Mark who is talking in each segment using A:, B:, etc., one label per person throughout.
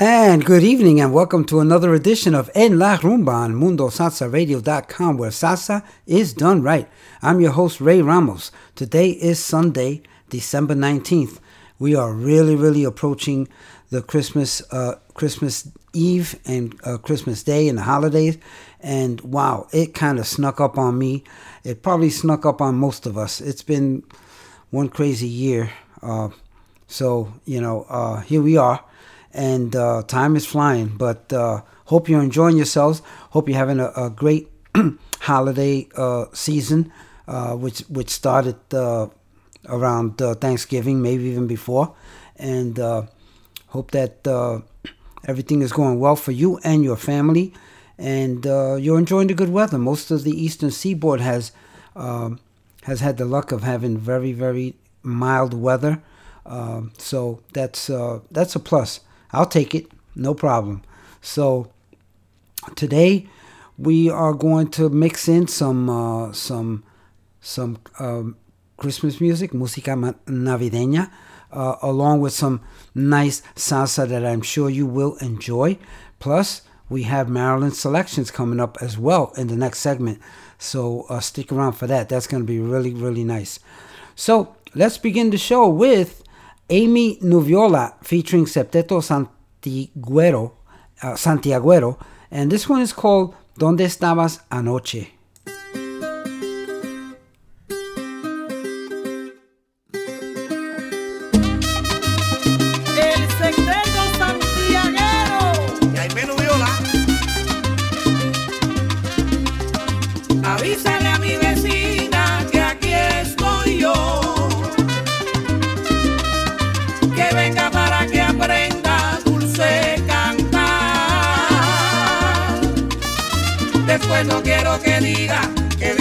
A: And good evening, and welcome to another edition of En La Rumba on MundoSalsaRadio.com, where salsa is done right. I'm your host, Ray Ramos. Today is Sunday, December 19th. We are really, really approaching the Christmas, uh, Christmas Eve and uh, Christmas Day and the holidays. And wow, it kind of snuck up on me. It probably snuck up on most of us. It's been one crazy year. Uh, so, you know, uh, here we are and uh, time is flying. But uh, hope you're enjoying yourselves. Hope you're having a, a great holiday uh, season, uh, which which started uh, around uh, Thanksgiving, maybe even before, and hope that everything is going well for you and your family, and you're enjoying the good weather. Most of the eastern seaboard has um, has had the luck of having very very mild weather. Um, so that's that's a plus. I'll take it, no problem. So today we are going to mix in some uh, some some um, Christmas music, música navideña, uh, along with some nice salsa that I'm sure you will enjoy. Plus, we have Maryland selections coming up as well in the next segment. So uh, stick around for that. That's going to be really, really nice. So let's begin the show with Aymée Nuviola featuring Septeto Santiguero, uh, Santiaguero, and this one is called ¿Dónde estabas anoche?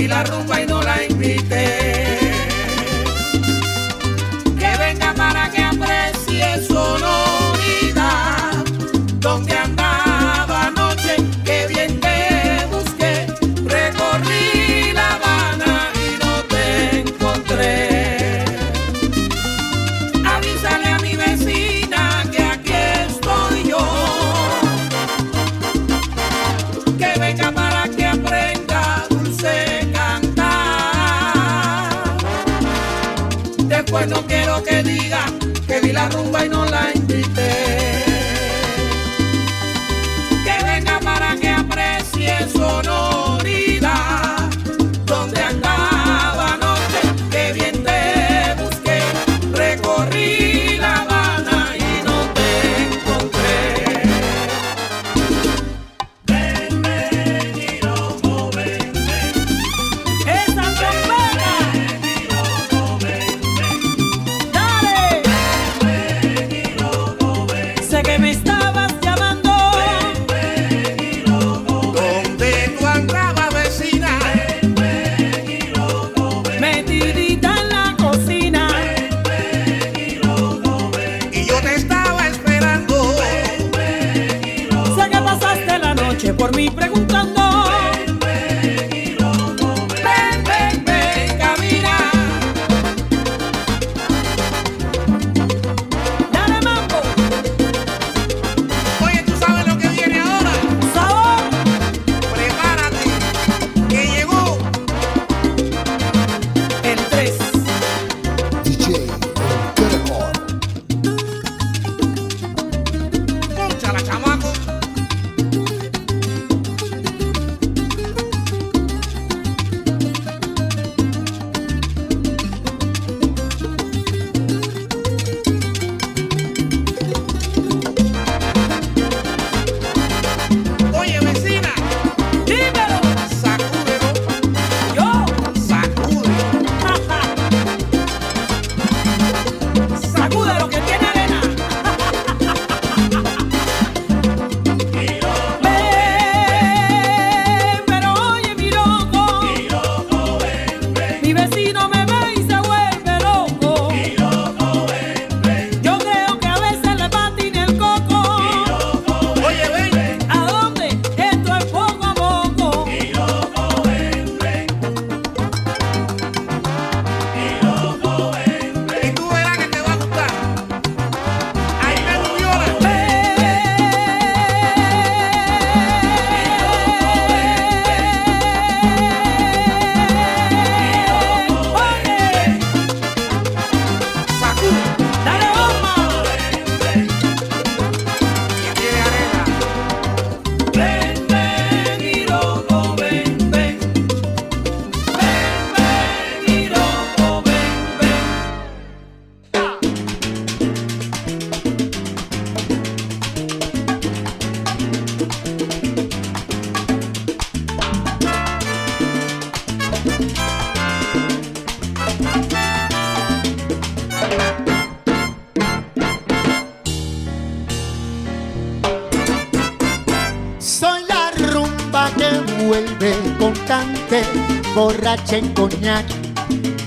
B: La rumba y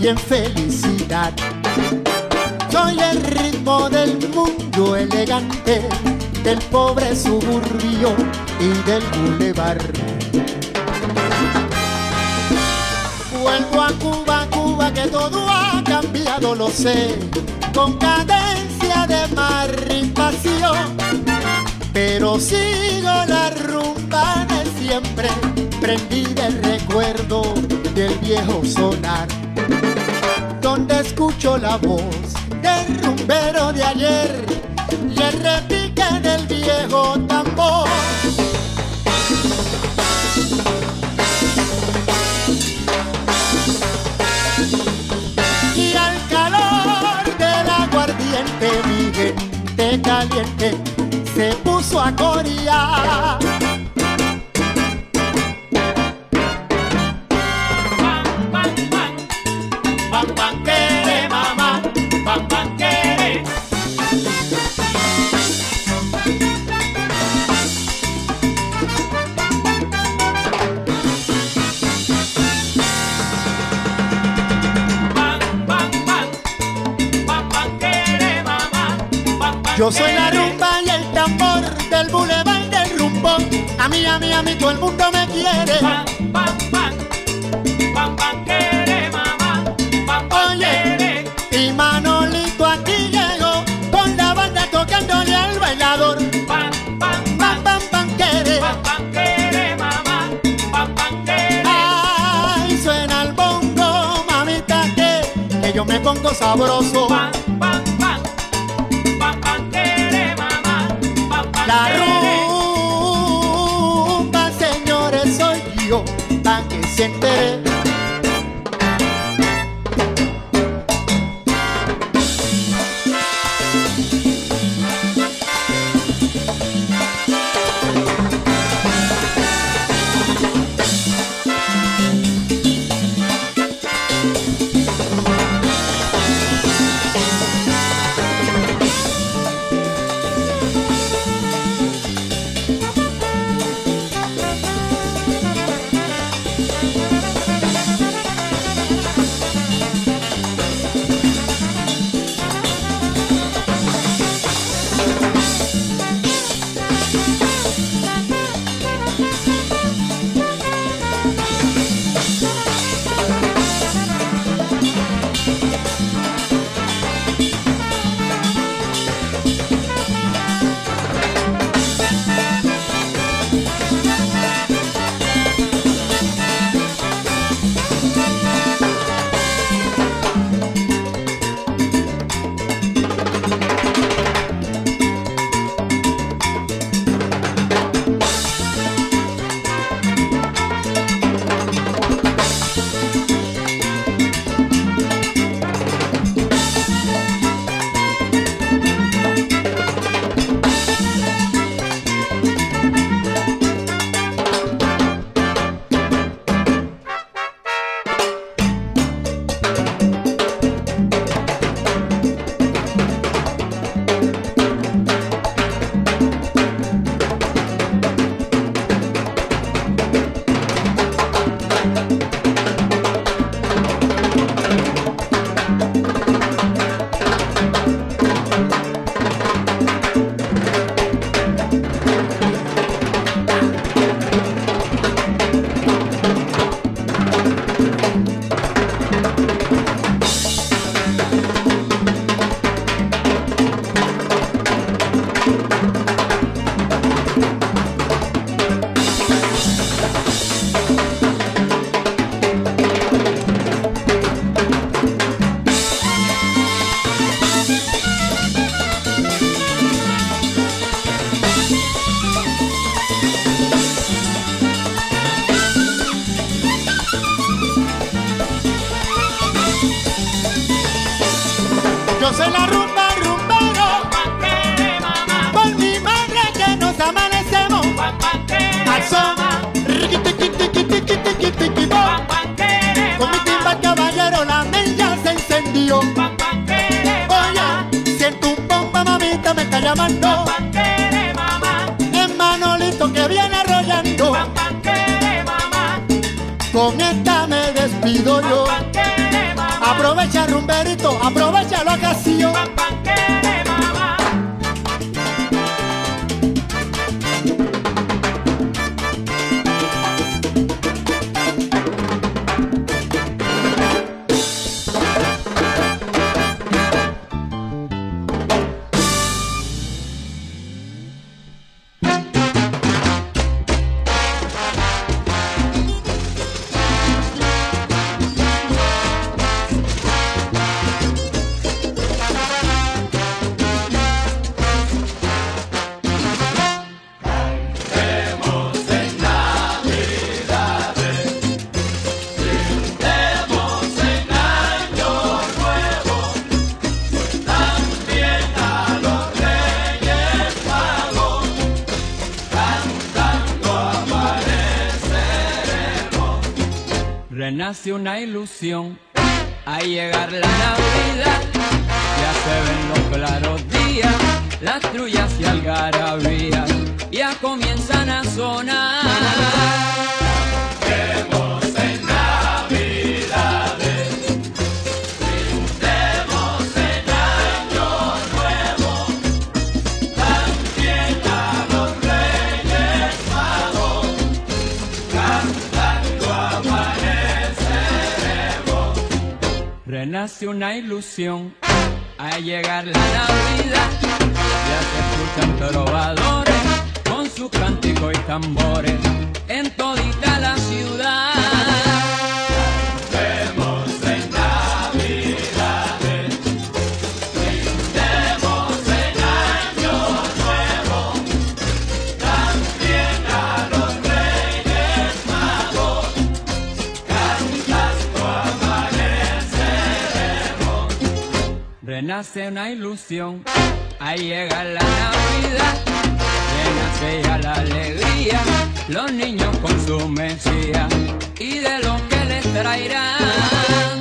B: y en
C: felicidad. Soy el ritmo del mundo elegante, del pobre suburbio y del bulevar. Vuelvo a Cuba, Cuba, que todo ha cambiado, lo sé, con cadencia de mar y. Pero sigo la rumba de siempre, prendida el recuerdo del viejo sonar, donde escucho la voz del rumbero de ayer y el repique del viejo tambor. y al calor del aguardiente mi gente caliente se puso a corear. y todo el mundo me quiere.
D: Pam, pam, pam, pam, pam, quiere mamá, pam, pam,
C: Oye,
D: quiere.
C: Y Manolito aquí llegó con la banda tocándole al bailador.
D: Pam,
C: pam,
D: pam,
C: pam, pam, quiere.
D: Pam, pam, quiere mamá, pam, pam, quiere.
C: Ay, suena el bongo, mamita, que, que yo me pongo sabroso.
E: Renace una ilusión al llegar la Navidad. Ya se ven los claros días, las trullas Renace una ilusión al llegar la Navidad. Ya se escuchan trovadores con sus cánticos y tambores en todita Renace una ilusión al llegar la Navidad. Renace ya la alegría, los niños con su mesía y de lo que les traerán.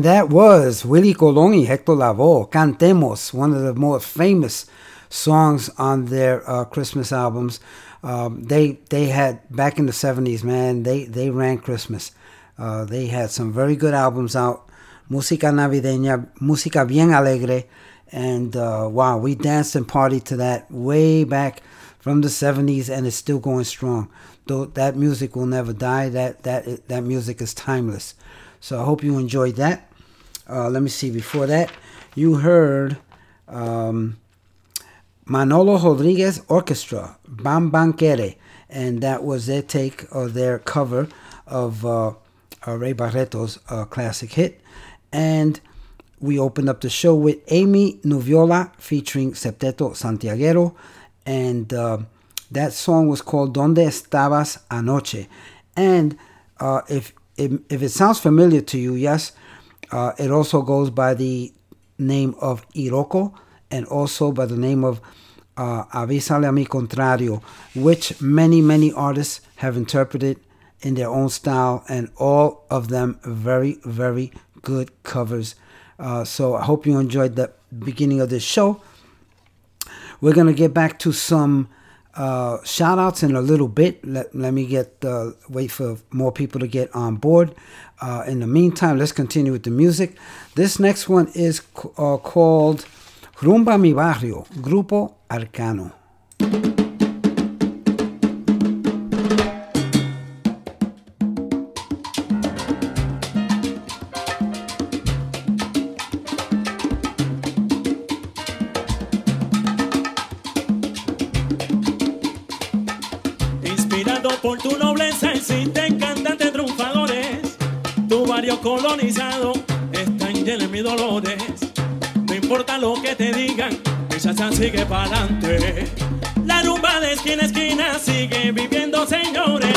A: And that was Willie Colon y Hector Lavoe, Cantemos, one of the more famous songs on their uh, Christmas albums. Um, they they had back in the '70s, man. They they ran Christmas. Uh, they had some very good albums out, música navideña, música bien alegre, and uh, wow, we danced and partied to that way back from the '70s, and it's still going strong. Though that music will never die. That that that music is timeless. So I hope you enjoyed that. Uh, let me see. Before that, you heard. Um, Manolo Rodriguez Orchestra, Bam Bam Quere, and that was their take or their cover of uh, uh, Ray Barretto's uh, classic hit. And we opened up the show with Aymée Nuviola featuring Septeto Santiaguero, and uh, that song was called Donde Estabas Anoche. And uh, if, if if it sounds familiar to you, yes, uh, it also goes by the name of Iroko and also by the name of uh, Avísale a mi contrario, which many, many artists have interpreted in their own style, and all of them very, very good covers. Uh, so I hope you enjoyed the beginning of this show. We're going to get back to some uh, shout outs in a little bit. Let, let me get uh, wait for more people to get on board. Uh, in the meantime, let's continue with the music. This next one is uh, called Rumba Mi Barrio, Grupo Arcano.
F: Barrio colonizado está en lleno de mis dolores. No importa lo que te digan, mi salsa sigue para adelante. La rumba de esquina a esquina sigue viviendo, señores.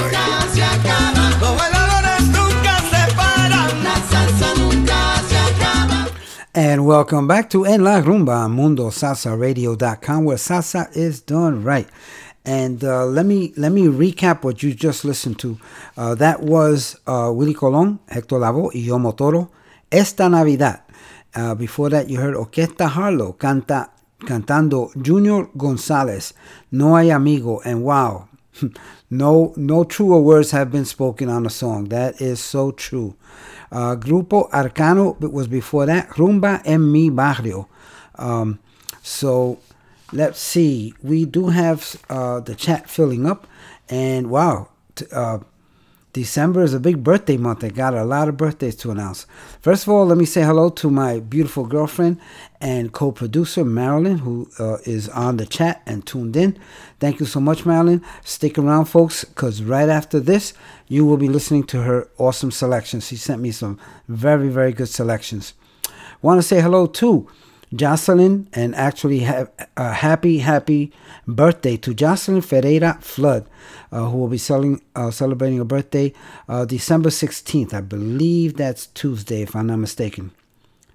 A: And welcome back to En La Rumba MundoSalsaRadio.com, where salsa is done right. And uh, let me let me recap what you just listened to. Uh, that was uh, Willie Colon, Hector Lavoe, y Yomo Toro, Esta Navidad. Uh, before that, you heard Orquesta Harlow canta, cantando Junior Gonzalez, No Hay Amigo, and wow, no no truer words have been spoken on a song. That is so true. Uh, Grupo Arcano it was before that. Rumba en mi barrio. Um, so let's see. We do have uh, the chat filling up, and wow, t- uh, December is a big birthday month. I got a lot of birthdays to announce. First of all, let me say hello to my beautiful girlfriend and co-producer Marilyn, who uh, is on the chat and tuned in. Thank you so much, Marilyn. Stick around, folks, because right after this, you will be listening to her awesome selections. She sent me some very, very good selections. Want to say hello to Jocelyn and actually have a happy, happy birthday to Jocelyn Ferreira Flood, uh, who will be selling, uh, celebrating a birthday uh, December 16th. I believe that's Tuesday, if I'm not mistaken.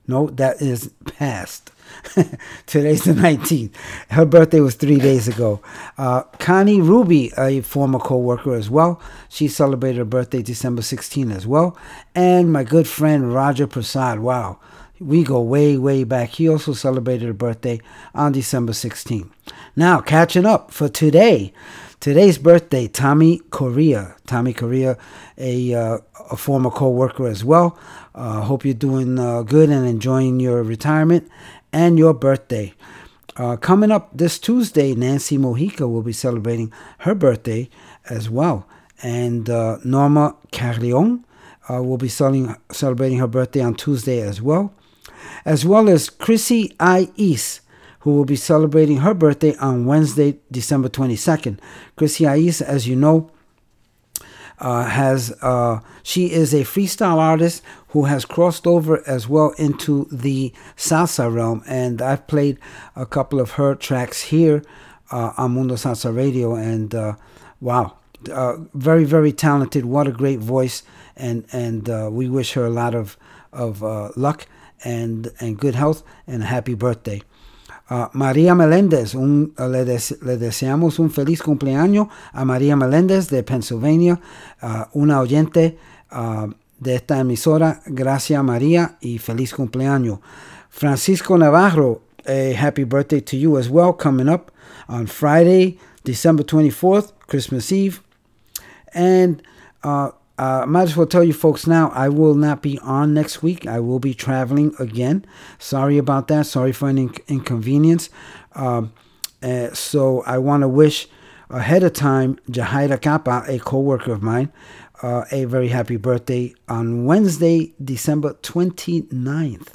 A: No, that is past. Today's the 19th. Her birthday was three days ago. Uh, Connie Ruby, a former co worker as well, she celebrated her birthday December 16th as well. And my good friend Roger Prasad, wow, we go way, way back. He also celebrated a birthday on December 16th. Now, catching up for today. Today's birthday, Tommy Correa. Tommy Correa, a, uh, a former co worker as well. Uh, hope you're doing uh, good and enjoying your retirement and your birthday. Uh, coming up this Tuesday, Nancy Mojica will be celebrating her birthday as well. And uh, Norma Carrion uh, will be celebrating her birthday on Tuesday as well. As well as Chrissy. East, who will be celebrating her birthday on Wednesday, December 22nd. Chrissy. East, as you know, uh, has uh, she is a freestyle artist who has crossed over as well into the salsa realm, and I've played a couple of her tracks here uh, on Mundo Salsa Radio, and uh, wow, uh, very very talented. What a great voice, and and uh, we wish her a lot of of luck and and good health and a happy birthday. Uh, María Meléndez, un, uh, le, des- le deseamos un feliz cumpleaños a María Meléndez de Pennsylvania, uh, una oyente uh, de esta emisora. Gracias María y feliz cumpleaños. Francisco Navarro, a happy birthday to you as well, coming up on Friday, December 24th, Christmas Eve. And uh, I might as well tell you folks now, I will not be on next week. I will be traveling again. Sorry about that. Sorry for any inconvenience. Um, uh, so I want to wish ahead of time Jahaira Kappa, a co-worker of mine, uh, a very happy birthday on Wednesday, December 29th.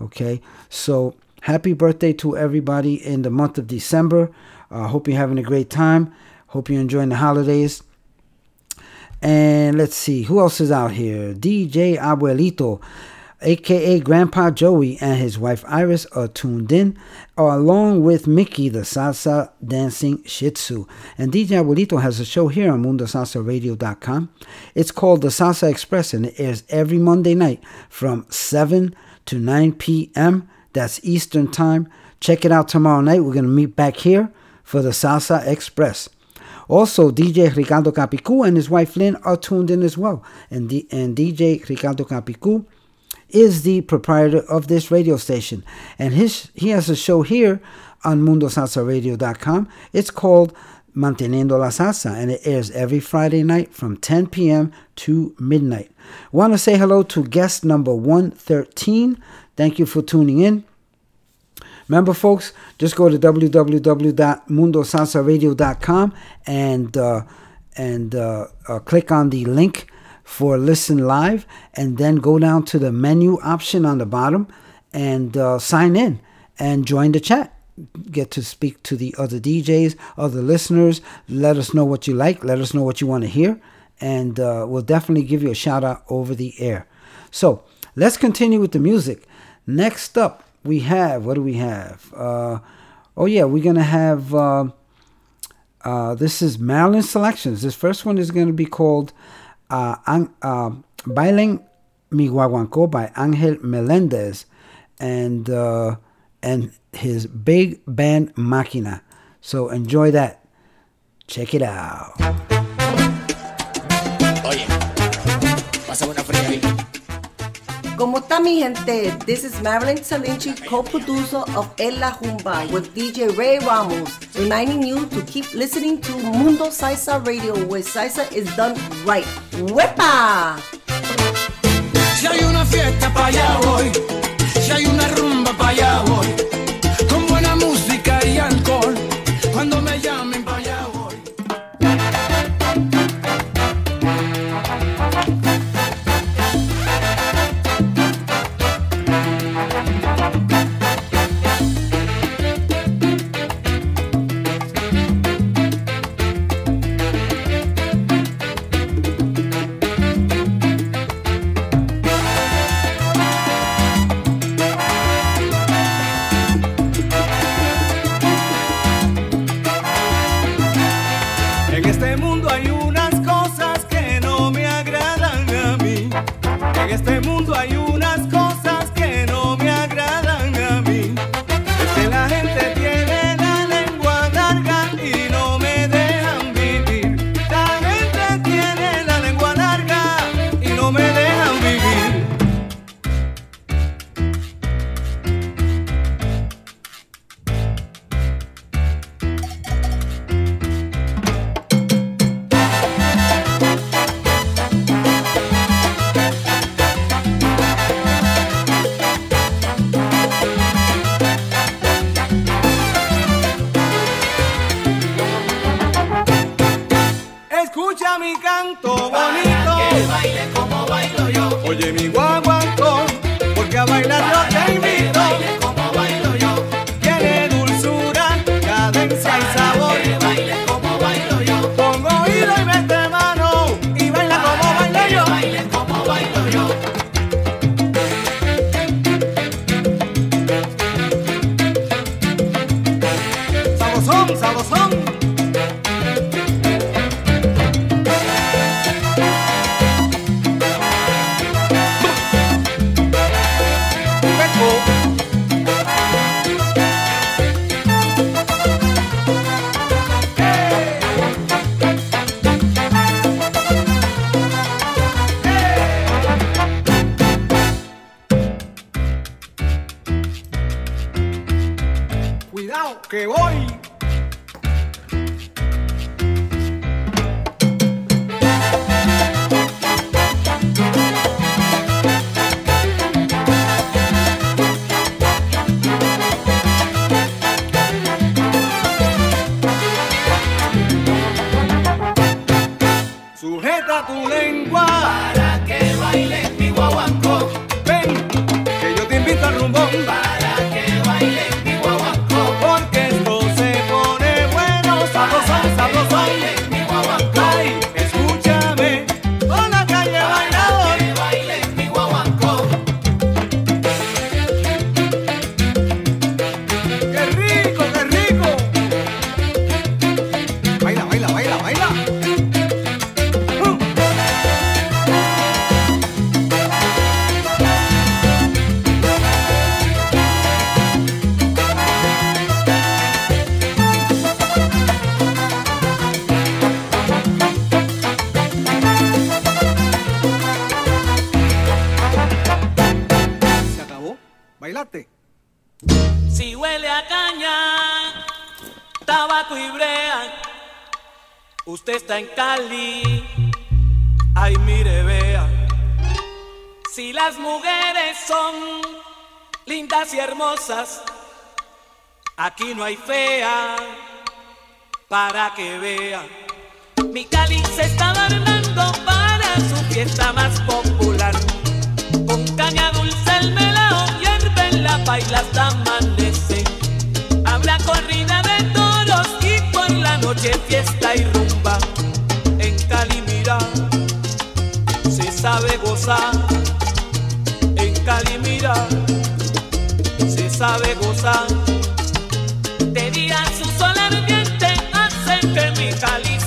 A: Okay, so happy birthday to everybody in the month of December. Uh, hope you're having a great time. Hope you're enjoying the holidays. And let's see, who else is out here? DJ Abuelito, aka Grandpa Joey, and his wife Iris are tuned in, along with Mickey, the salsa dancing Shih Tzu. And DJ Abuelito has a show here on MundoSalsaRadio.com. It's called The Salsa Express, and it airs every Monday night from 7 to 9 p.m. That's Eastern Time. Check it out tomorrow night. We're going to meet back here for the Salsa Express. Also, DJ Ricardo Capicu and his wife Lynn are tuned in as well. And, D- and DJ Ricardo Capicu is the proprietor of this radio station. And his he has a show here on MundoSalsaRadio.com. It's called Manteniendo la Salsa, and it airs every Friday night from 10 p.m. to midnight. Want to say hello to guest number 113. Thank you for tuning in. Remember, folks, just go to www.mundosalsaradio.com and uh, and uh, uh, click on the link for listen live, and then go down to the menu option on the bottom and uh, sign in and join the chat. Get to speak to the other DJs, other listeners. Let us know what you like. Let us know what you want to hear. And uh, we'll definitely give you a shout out over the air. So let's continue with the music. Next up, we have what do we have? Uh, oh, yeah, we're to have. Uh, uh, this is Marilyn's Selections. This first one is going to be called uh, uh, Mi Guaguancó by Angel Melendez and uh, and his big band Máquina. So enjoy that. Check it out.
G: Oye,
H: ¿Cómo está mi gente? This is Marilyn Salinchi, co-producer of En La Rumba with DJ Ray Ramos, reminding you to keep listening to Mundo Salsa Radio, where salsa is done right. ¡Wepa!
I: Si hay una fiesta allá voy, si hay una rumba para allá voy,
J: en
I: Cali. Ay, mire, vea. Si las mujeres son lindas y hermosas, aquí no hay fea para que vea. Mi Cali se está adornando para su fiesta más popular. Con caña dulce el melao hierve en la
K: baila hasta amanecer. Habla corrida noche fiesta y rumba en Cali mira, se sabe gozar en Cali mira, se sabe gozar. Te dirán su sol ardiente hace que mi Cali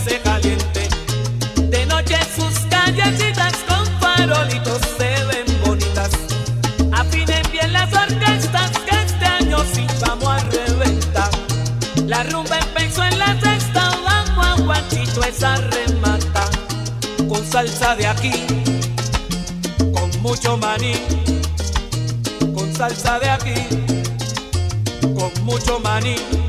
K: salsa remata, con salsa de aquí, con mucho maní, con salsa de aquí, con mucho maní.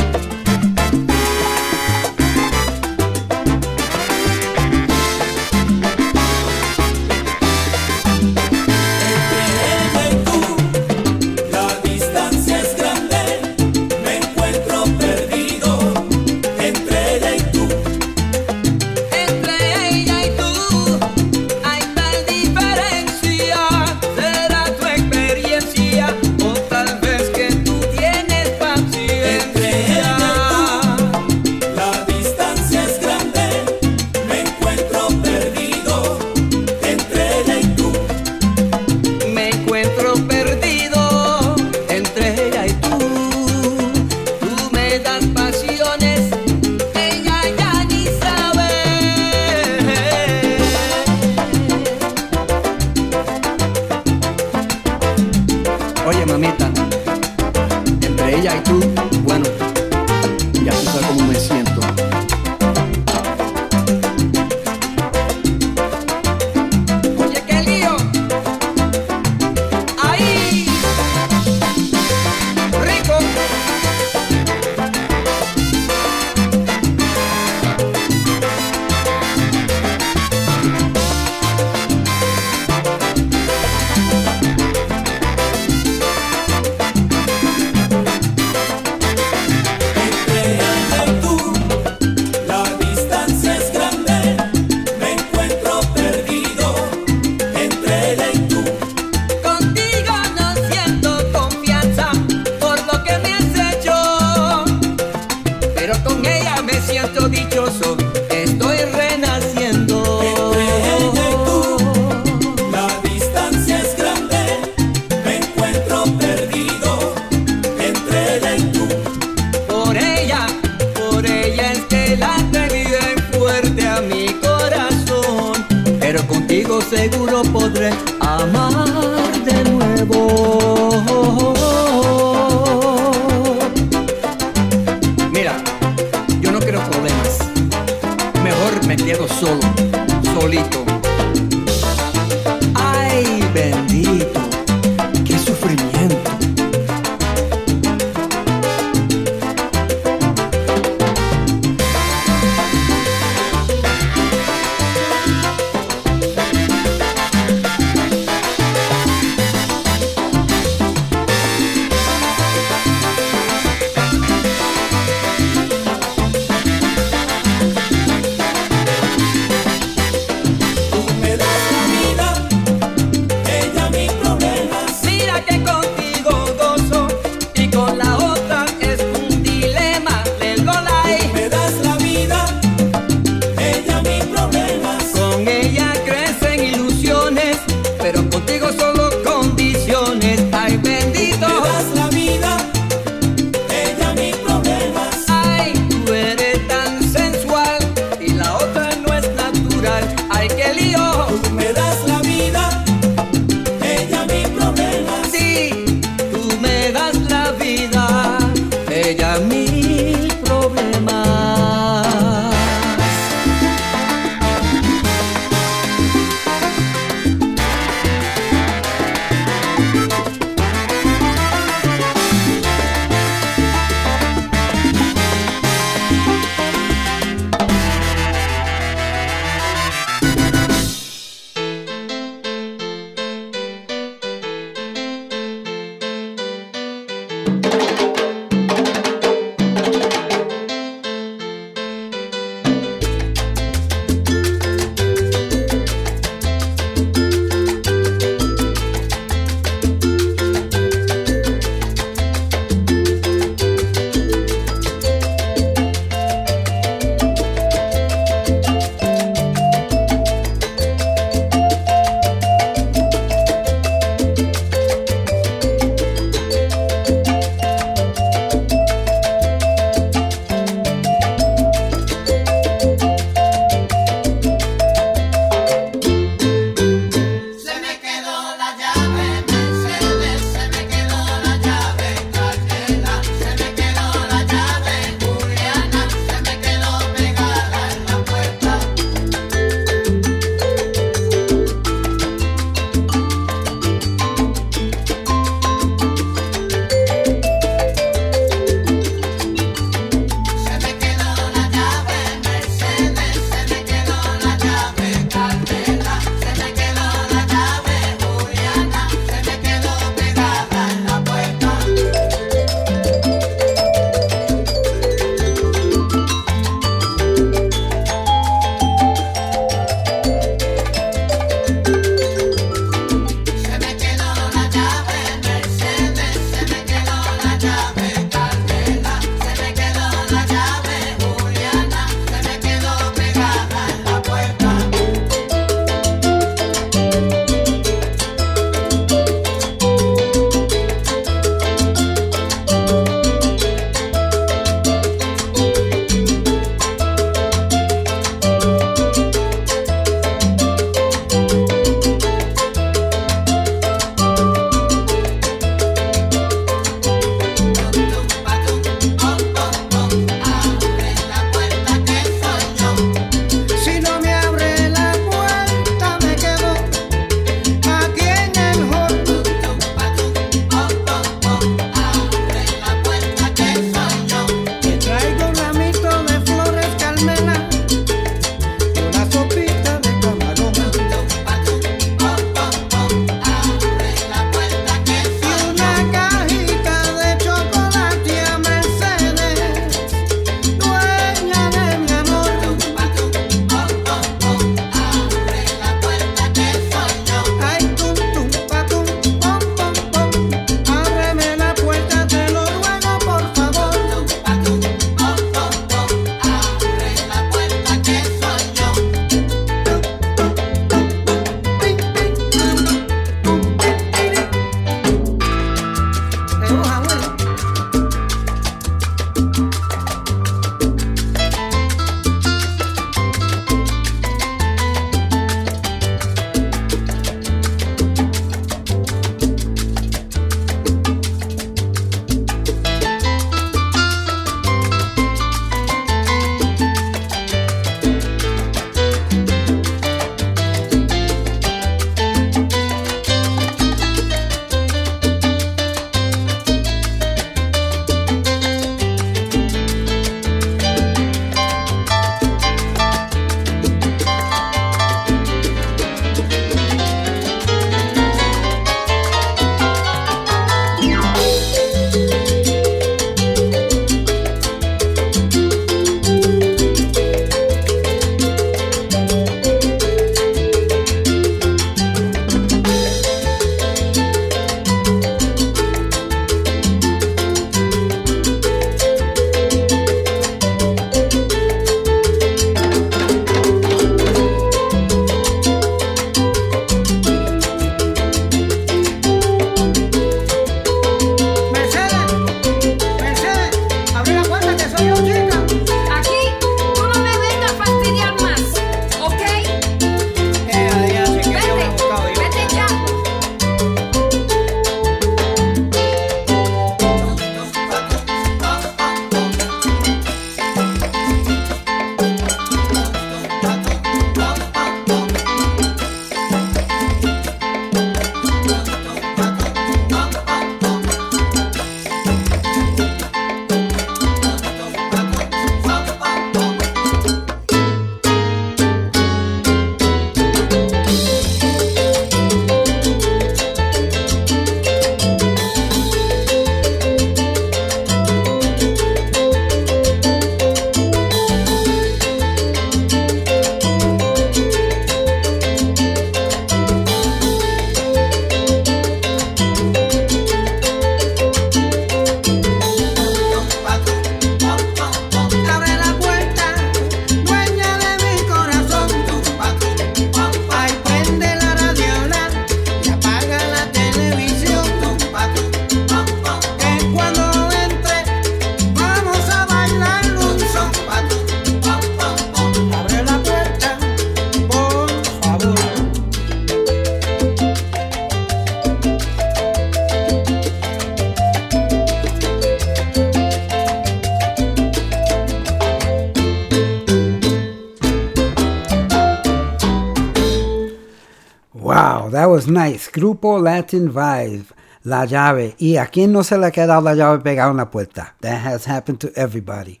A: Grupo Latin Vibe, La Llave. Y a quien no se le ha quedado la llave pegada en la puerta. That has happened to everybody.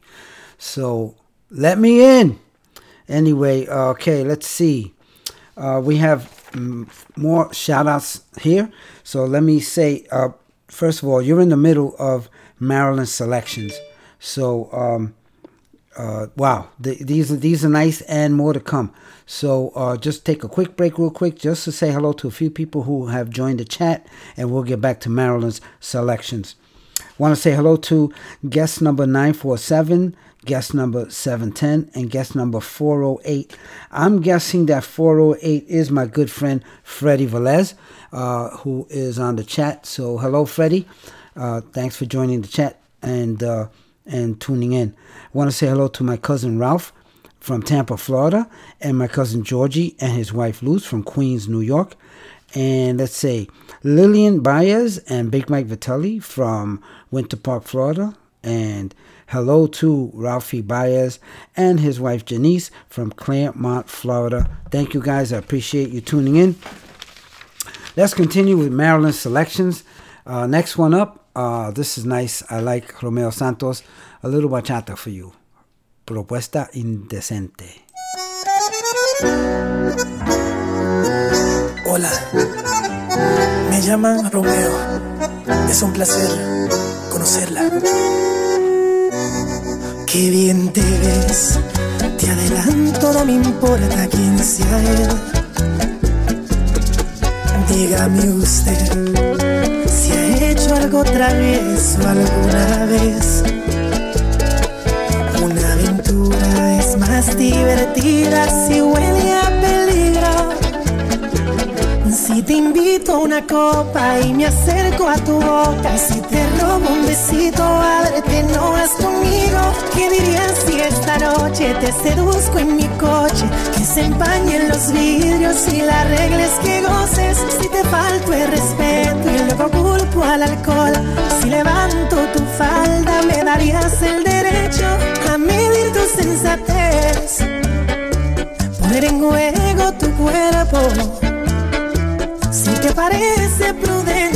A: So, let me in. Anyway, okay, let's see. Uh, we have mm, more shout outs here. So, let me say, uh, first of all, you're in the middle of Marilyn's selections. So, um, uh, wow, th- these are these are nice and more to come. So uh, just take a quick break, real quick, just to say hello to a few people who have joined the chat, and we'll get back to Marilyn's selections. Want to say hello to guest number nine four seven, guest number seven ten, and guest number four zero eight. I'm guessing that four zero eight is my good friend Freddie Velez, uh, who is on the chat. So hello, Freddie. Uh, thanks for joining the chat and uh, and tuning in. I want to say hello to my cousin Ralph from Tampa, Florida, and my cousin Georgie and his wife Luz from Queens, New York. And let's say Lillian Baez and Big Mike Vitelli from Winter Park, Florida. And hello to Ralphie Baez and his wife Janice from Clermont, Florida. Thank you guys. I appreciate you tuning in. Let's continue with Marilyn's selections. Uh, next one up. Uh, this is nice. I like Romeo Santos. A little bachata for you. Propuesta indecente.
L: Hola, me llaman Romeo. Es un placer conocerla. Qué bien te ves, te adelanto, no me importa quién sea él. Dígame usted algo travieso alguna vez. Una aventura es más divertida si huele a peligro. Si te invito a una copa y me acerco a tu boca, si te robo un besito, ábrete, no vas conmigo. ¿Qué dirías si esta noche te seduzco en mi coche? Que se empañen los vidrios y la regla es que goces. Si te falto el respeto y luego culpo al alcohol, si levanto tu falda, me darías el derecho a medir tu sensatez. Poner en juego tu cuerpo si te parece prudente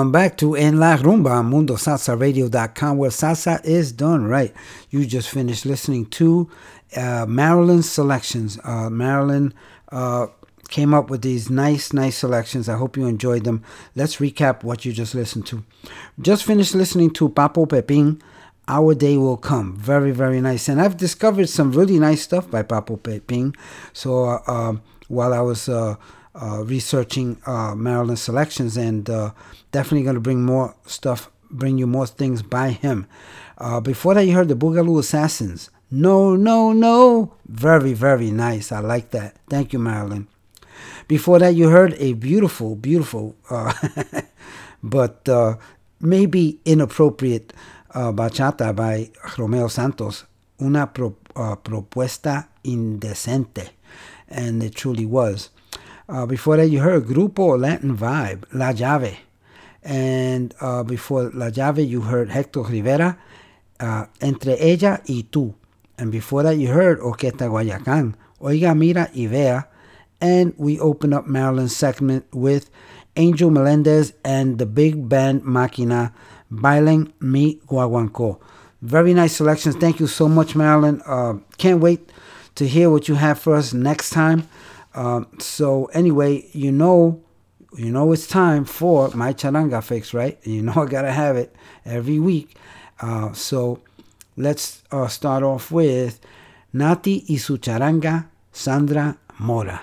A: Welcome back to En La Rumba on MundoSalsaRadio.com, where salsa is done right. You just finished listening to uh, selections. Uh, uh, came up with these nice, nice selections. I hope you enjoyed them. Let's recap what you just listened to. Just finished listening to Papo Pepin. Our Day Will Come. Very, very nice. And I've discovered some really nice stuff by Papo Pepin. So uh, um, while I was uh, uh, researching uh, Marilyn's selections and uh, definitely going to bring more stuff, bring you more things by him. Uh, before that, you heard the Boogaloo Assassins. No, no, no. Very, very nice. I like that. Thank you, Marilyn. Before that, you heard a beautiful, beautiful, uh, but uh, maybe inappropriate uh, bachata by Romeo Santos. Una pro, uh, propuesta indecente. And it truly was. Uh, before that, you heard Grupo Latin Vibe, La Llave. And uh, before La Llave, you heard Hector Rivera, uh, Entre Ella y Tú. And before that, you heard Orquesta Guayacán, Oiga, Mira y Vea. And we open up Marilyn's segment with Angel Melendez and the big band Máquina, Bailen Mi Guaguancó. Very nice selections. Thank you so much, Marilyn. Uh, can't wait to hear what you have for us next time. Um, so anyway, you know, you know it's time for my charanga fix, right? You know I gotta have it every week. Uh, so let's uh, start off with Nati y su charanga, Sandra Mora.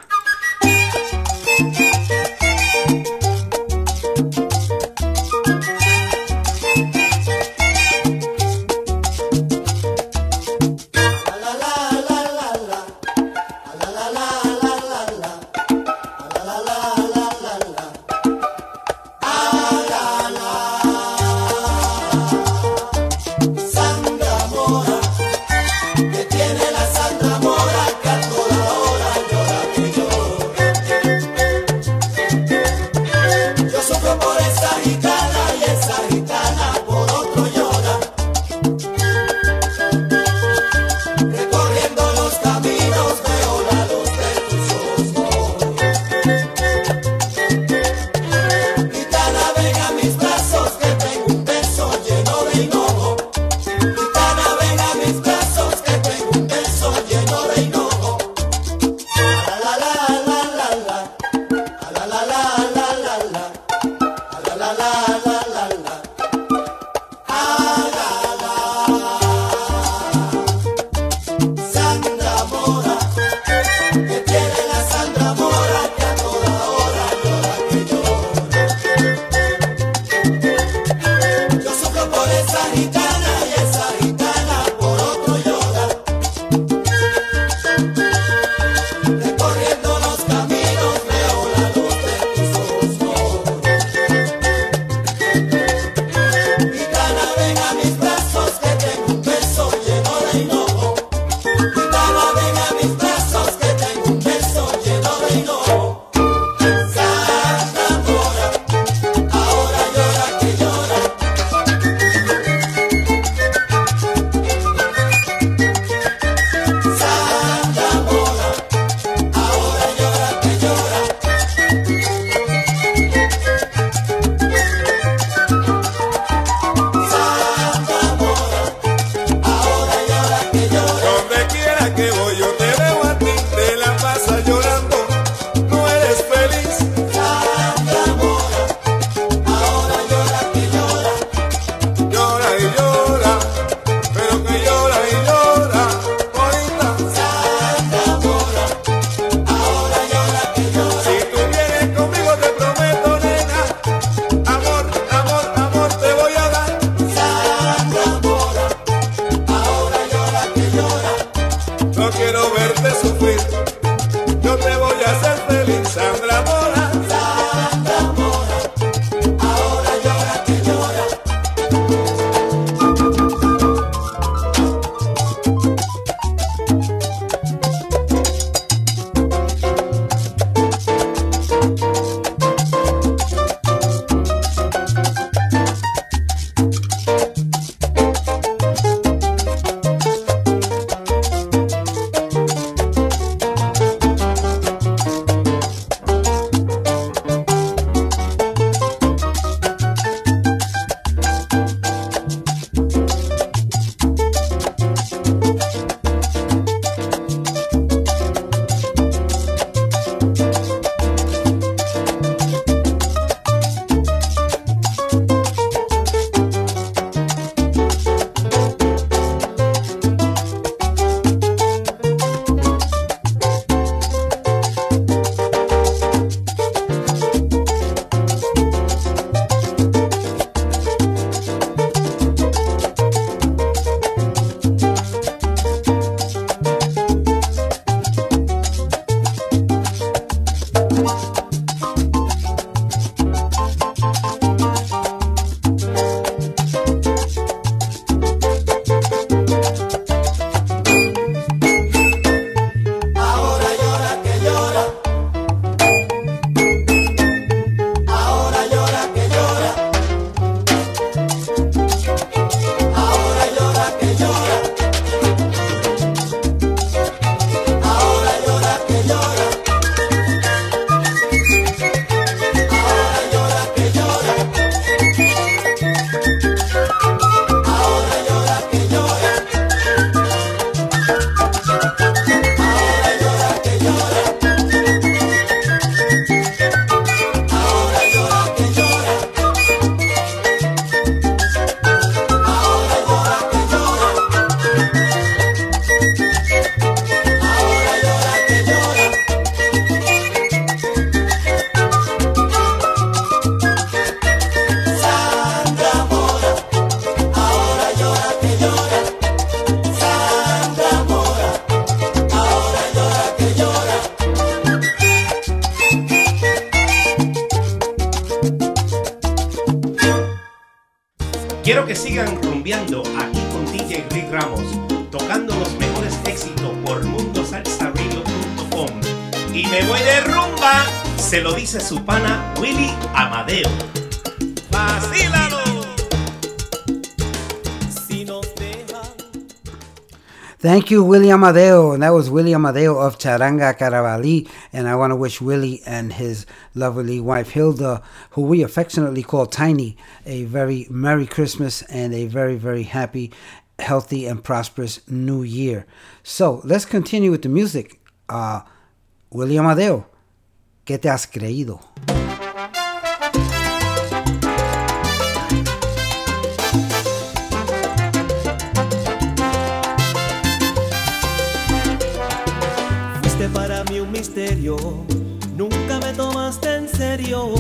A: Thank you, Willie Amadeo. And that was Willie Amadeo of Charanga Caravali. And I want to wish Willie and his lovely wife Hilda, who we affectionately call Tiny, a very Merry Christmas and a very, very happy, healthy, and prosperous New Year. So let's continue with the music. Uh, Willie Amadeo, ¿qué te has creído?
K: Misterio, nunca me tomaste en serio.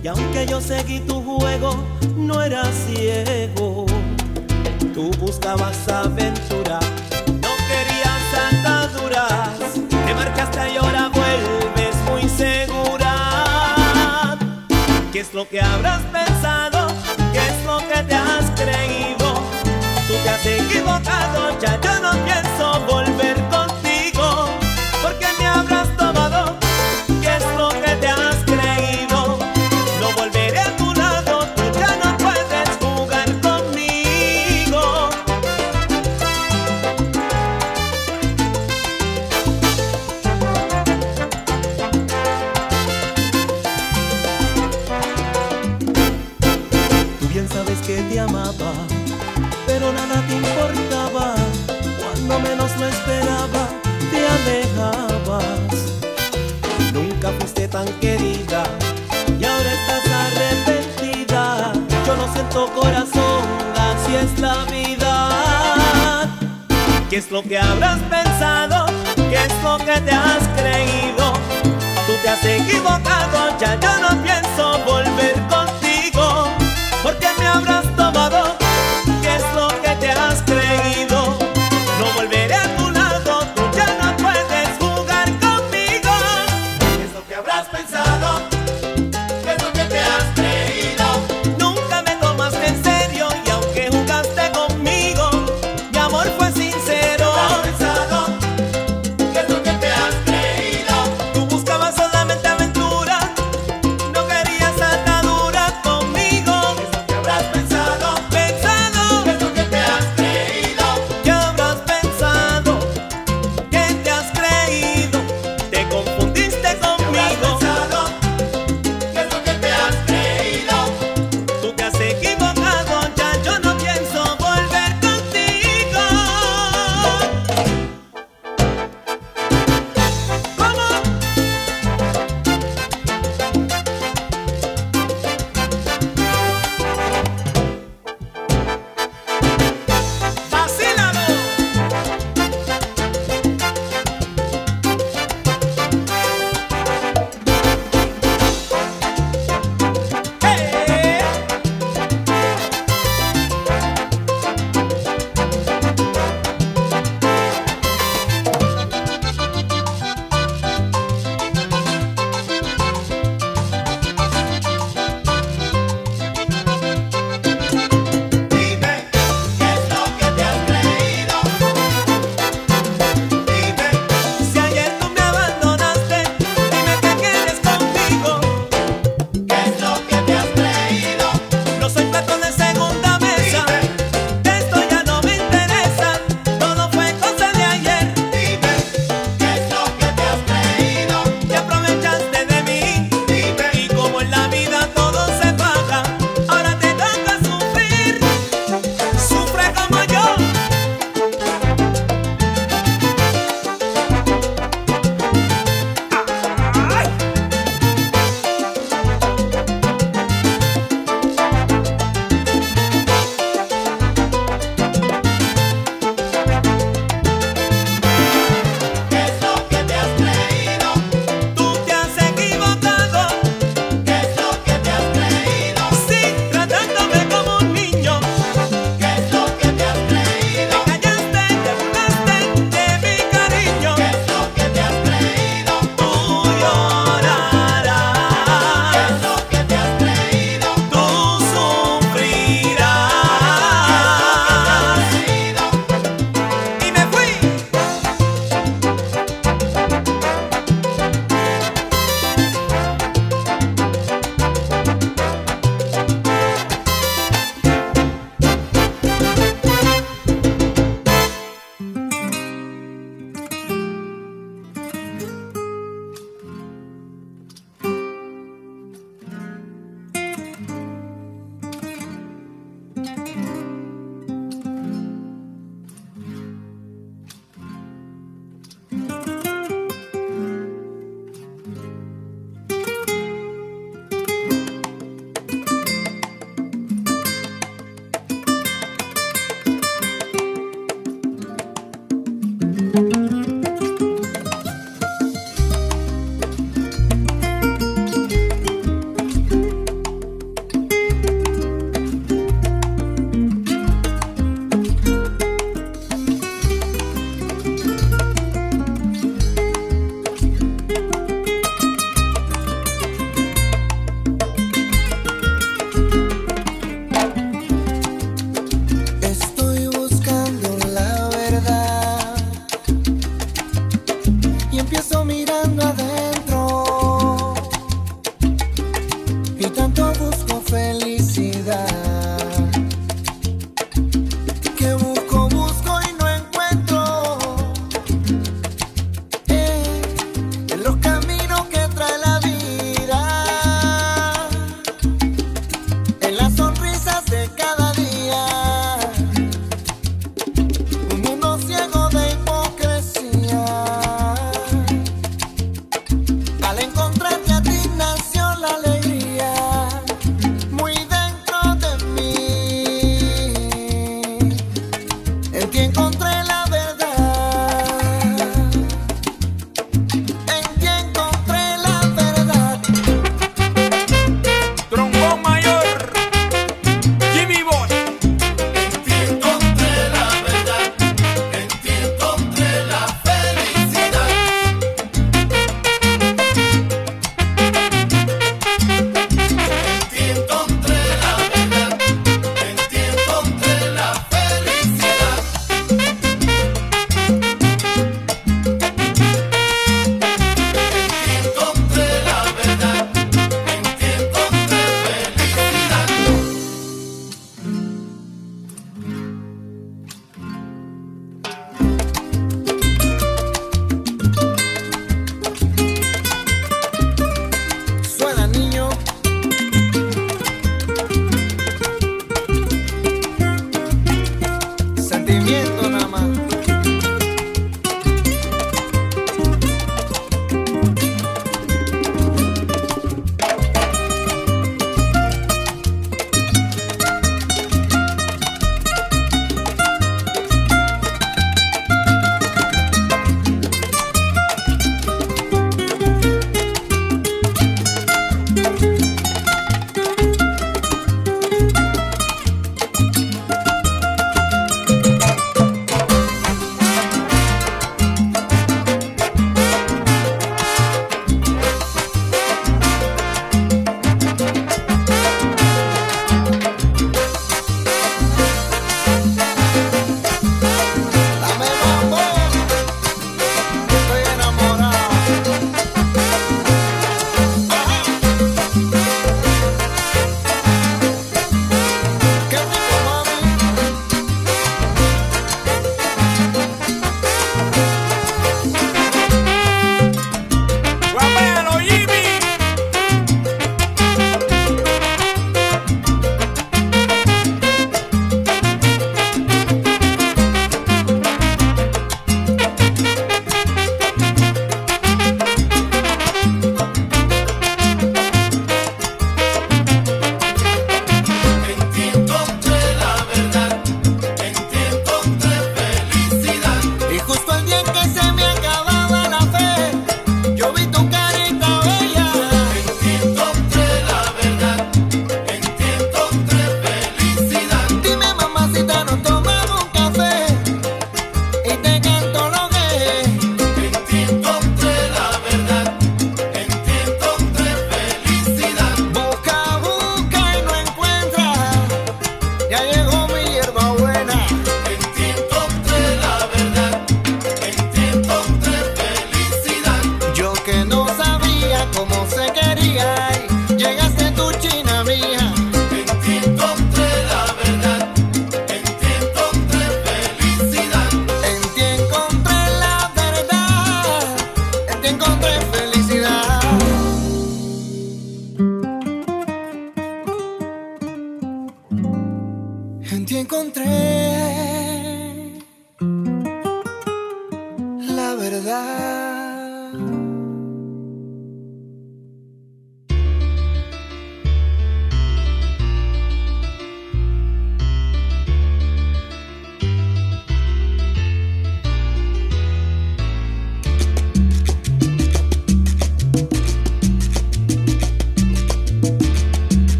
K: Y aunque yo seguí tu juego, no era ciego. Tú buscabas aventura, no querías ataduras. Te marcaste y ahora vuelves muy segura. ¿Qué es lo que habrás pensado? ¿Qué es lo que te has creído? Tú te has equivocado, ya yo no pienso volver Corazón, así es la vida. ¿Qué es lo que habrás pensado? ¿Qué es lo que te has creído? Tú te has equivocado, ya yo no pienso volver contigo. Porque me habrás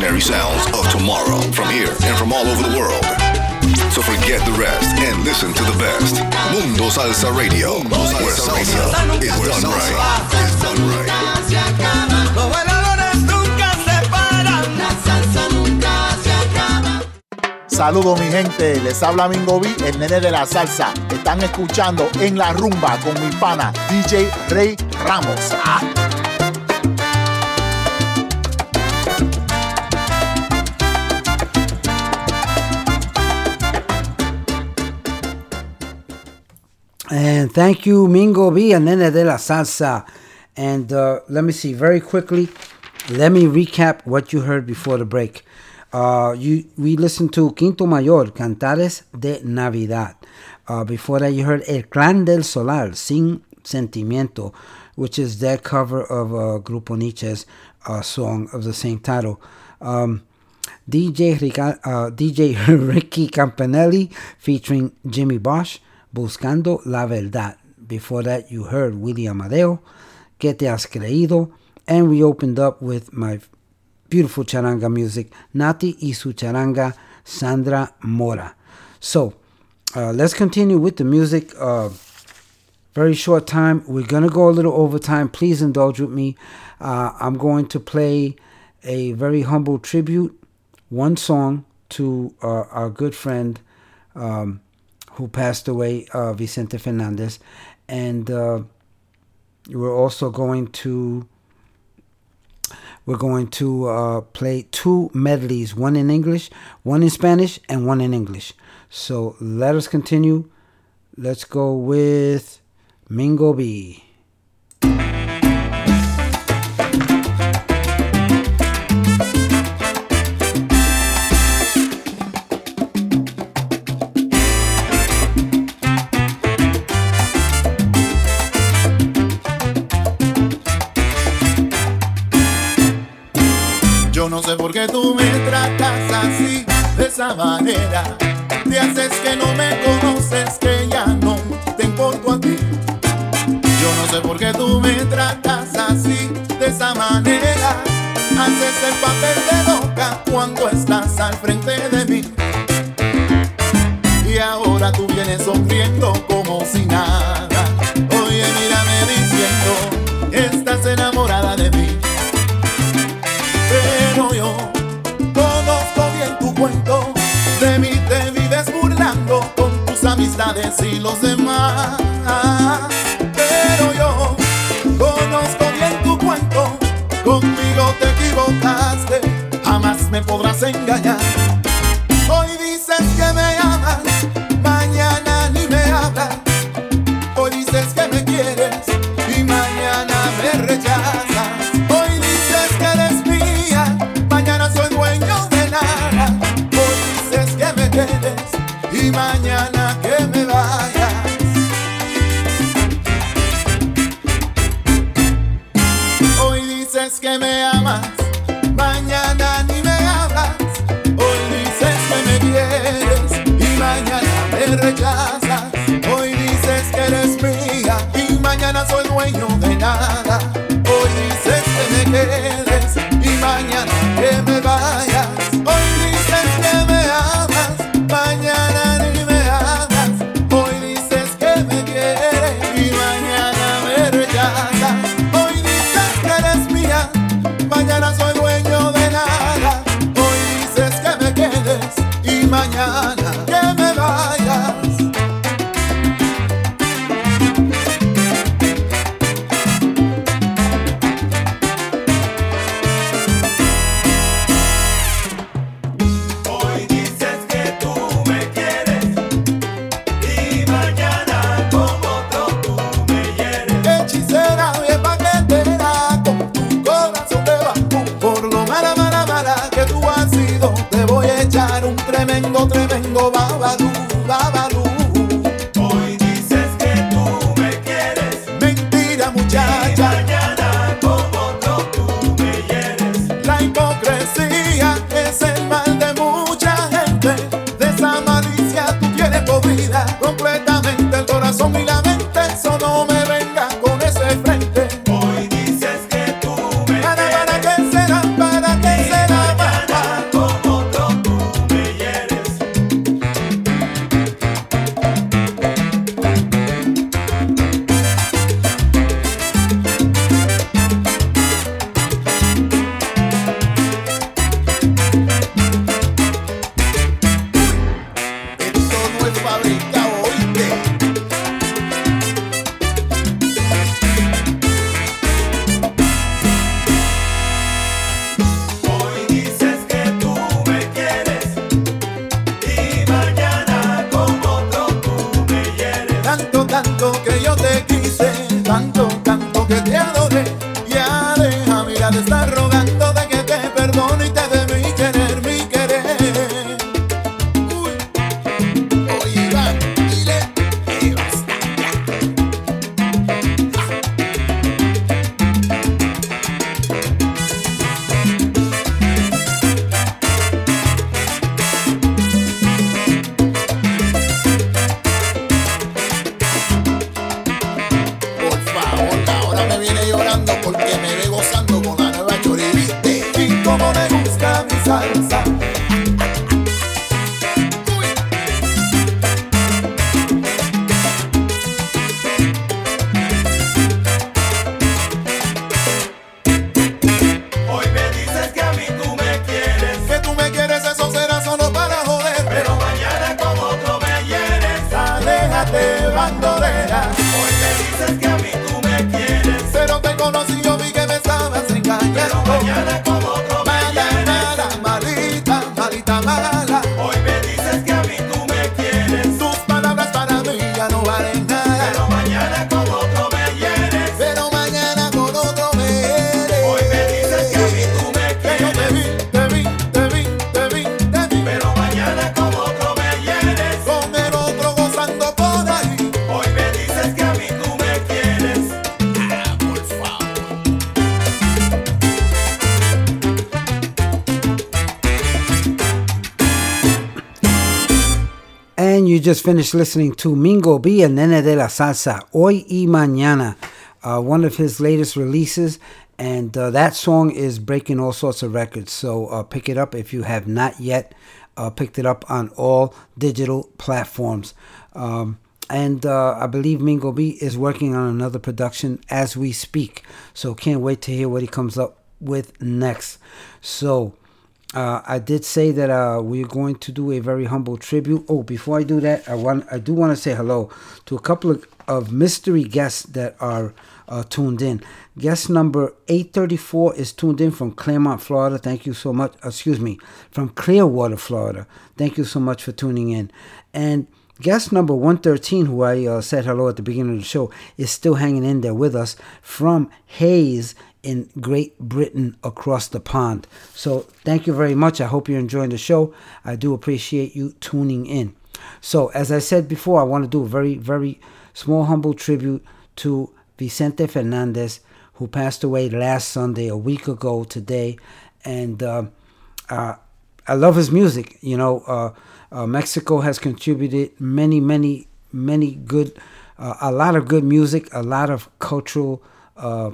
M: sounds of tomorrow from here and from all over the world. So forget the rest and listen to the best. Mundo Salsa Radio, where salsa is done right. Is done right.
B: Los bailadores nunca se paran. La salsa nunca se acaba.
N: Saludos mi gente, les habla Mingo B, el nene de la salsa. Están escuchando en la rumba con mi pana DJ Rey Ramos.
A: And thank you, Mingo B and Nene de la Salsa. And uh, let me see very quickly. Let me recap what you heard before the break. Uh, you we listened to Quinto Mayor, Cantares de Navidad. Uh, before that, you heard El Clan del Solar, Sin Sentimiento, which is their cover of uh, Grupo Niche's uh, song of the same title. Um, DJ, Rica- uh, DJ Ricky Campanelli featuring Jimmy Bosch, Buscando la Verdad. Before that, you heard Willie Amadeo, Que te has creído, and we opened up with my beautiful charanga music, Nati y su charanga, Sandra Mora. So, uh, let's continue with the music. Uh, very short time. We're going to go a little over time. Please indulge with me. Uh, I'm going to play a very humble tribute, one song to uh, our good friend um, who passed away, uh, Vicente Fernandez. And uh, we're also going to we're going to uh, play two medleys, one in English, one in Spanish, and one in English. So let us continue. Let's go with Mingo B.
O: Yo no sé por qué tú me tratas así, de esa manera. Te haces que no me conoces, que ya no te importo a ti. Yo no sé por qué tú me tratas así, de esa manera. Haces el papel de loca cuando estás al frente de mí. Y ahora tú vienes sonriendo y los demás. Pero yo conozco bien tu cuento. Conmigo te equivocaste. Jamás me podrás engañar.
A: Just finished listening to Mingo B and Nene de la Salsa, Hoy y Mañana, uh, one of his latest releases. And uh, that song is breaking all sorts of records. So uh, pick it up if you have not yet uh, picked it up on all digital platforms. Um, and uh, I believe Mingo B is working on another production as we speak. So can't wait to hear what he comes up with next. So uh, I did say that uh, we're going to do a very humble tribute. Oh, before I do that, I want I do want to say hello to a couple of, of mystery guests that are uh, tuned in. Guest number 834 is tuned in from Clermont, Florida. Thank you so much. Excuse me, from Clearwater, Florida. Thank you so much for tuning in. And guest number 113, who I uh, said hello at the beginning of the show, is still hanging in there with us from Hayes in Great Britain across the pond. So thank you very much. I hope you're enjoying the show. I do appreciate you tuning in. So as I said before, I want to do a very, very small, humble tribute to Vicente Fernandez, who passed away last Sunday, a week ago today. And uh, uh, I love his music. You know, uh, uh, Mexico has contributed many, many, many good, uh, a lot of good music, a lot of cultural, uh,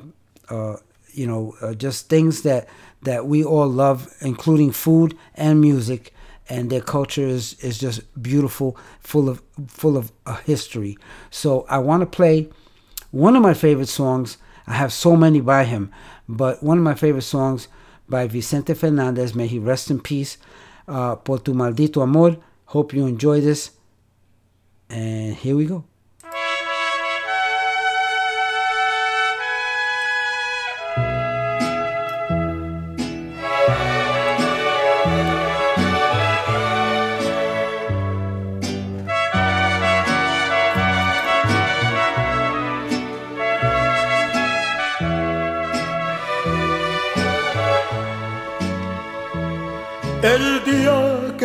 A: you know, uh, just things that that we all love, including food and music. And their culture is, is just beautiful, full of full of uh, history. So I want to play one of my favorite songs. I have so many by him, but one of my favorite songs by Vicente Fernandez. May he rest in peace. Uh, Por tu maldito amor. Hope you enjoy this. And here we go.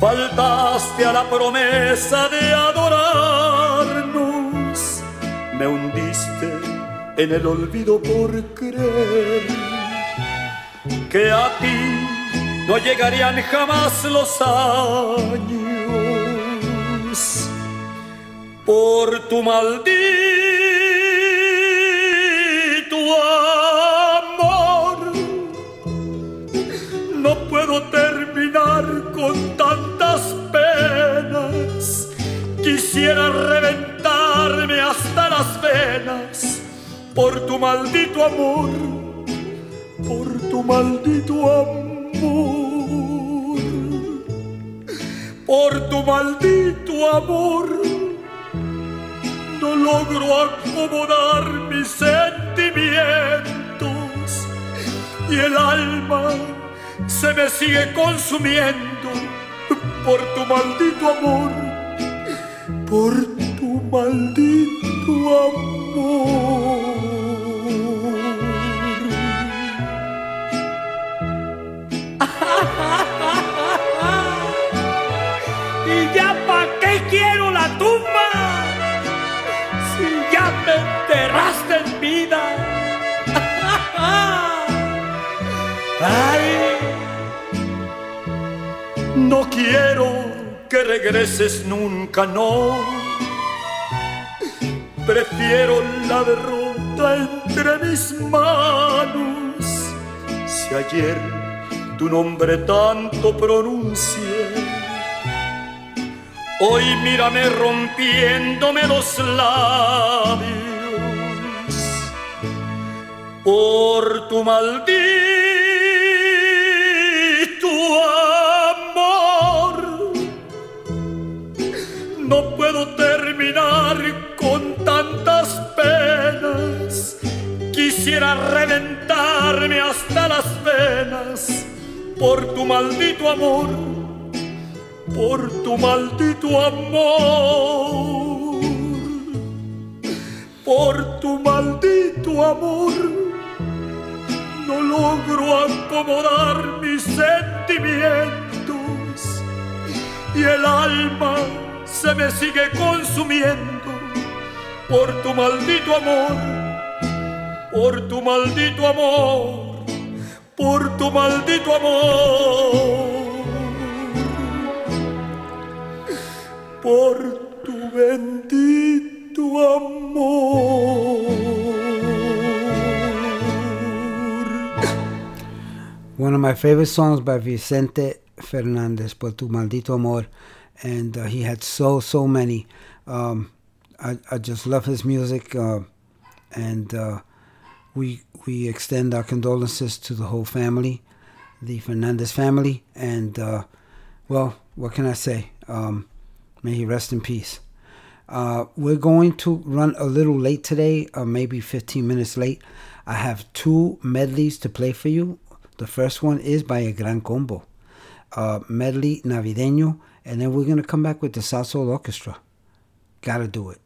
P: Faltaste a la promesa de adorarnos, me hundiste en el olvido por creer que a ti no llegarían jamás los años por tu maldito amor. No puedo terminar con Quisiera reventarme hasta las venas por tu maldito amor, por tu maldito amor, por tu maldito amor. No logro acomodar mis sentimientos y el alma se me sigue consumiendo por tu maldito amor, por tu maldito amor.
F: ¿Y ya pa' qué quiero la tumba? Si ya me enterraste en vida.
P: Ay, no quiero que regreses nunca, no. Prefiero la derrota entre mis manos. Si ayer tu nombre tanto pronuncié, hoy mírame rompiéndome los labios por tu maldito No puedo terminar con tantas penas. Quisiera reventarme hasta las venas por tu maldito amor, por tu maldito amor, por tu maldito amor no logro acomodar mis sentimientos y el alma se me sigue consumiendo por tu maldito amor, por tu maldito amor, por tu maldito amor, por tu bendito amor.
A: One of my favorite songs by Vicente Fernandez, Por Tu Maldito Amor. And uh, he had so, so many. Um, I, I just love his music. Uh, and uh, we, we extend our condolences to the whole family, the Fernandez family. And, uh, well, what can I say? Um, may he rest in peace. Uh, we're going to run a little late today, uh, maybe 15 minutes late. I have two medleys to play for you. The first one is by a Gran Combo, uh, medley navideño, and then we're going to come back with the Soul Orchestra. Gotta do it.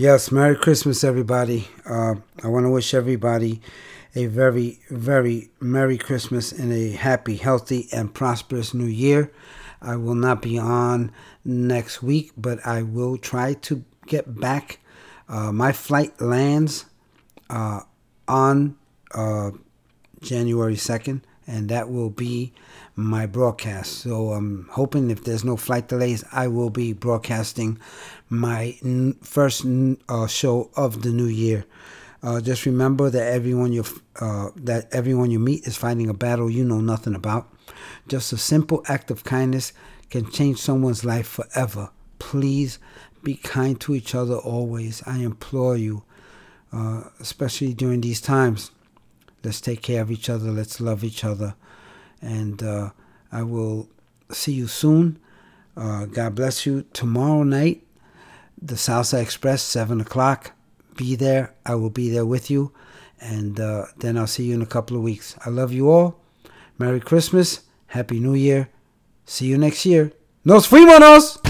A: Yes, Merry Christmas, everybody. Uh, I want to wish everybody a very, very Merry Christmas and a happy, healthy, and prosperous New Year. I will not be on next week, but I will try to get back. Uh, my flight lands uh, on uh, January 2nd, and that will be my broadcast. So I'm hoping if there's no flight delays, I will be broadcasting my n- first n- uh, show of the new year. Uh, just remember that everyone you uh, that everyone you meet is fighting a battle you know nothing about. Just a simple act of kindness can change someone's life forever. Please be kind to each other always. I implore you, uh, especially during these times. Let's take care of each other. Let's love each other. And uh, I will see you soon. Uh, God bless you. Tomorrow night, the Salsa Express, 7 o'clock. Be there. I will be there with you. And uh, then I'll see you in a couple of weeks. I love you all. Merry Christmas. Happy New Year. See you next year. Nos fuimos!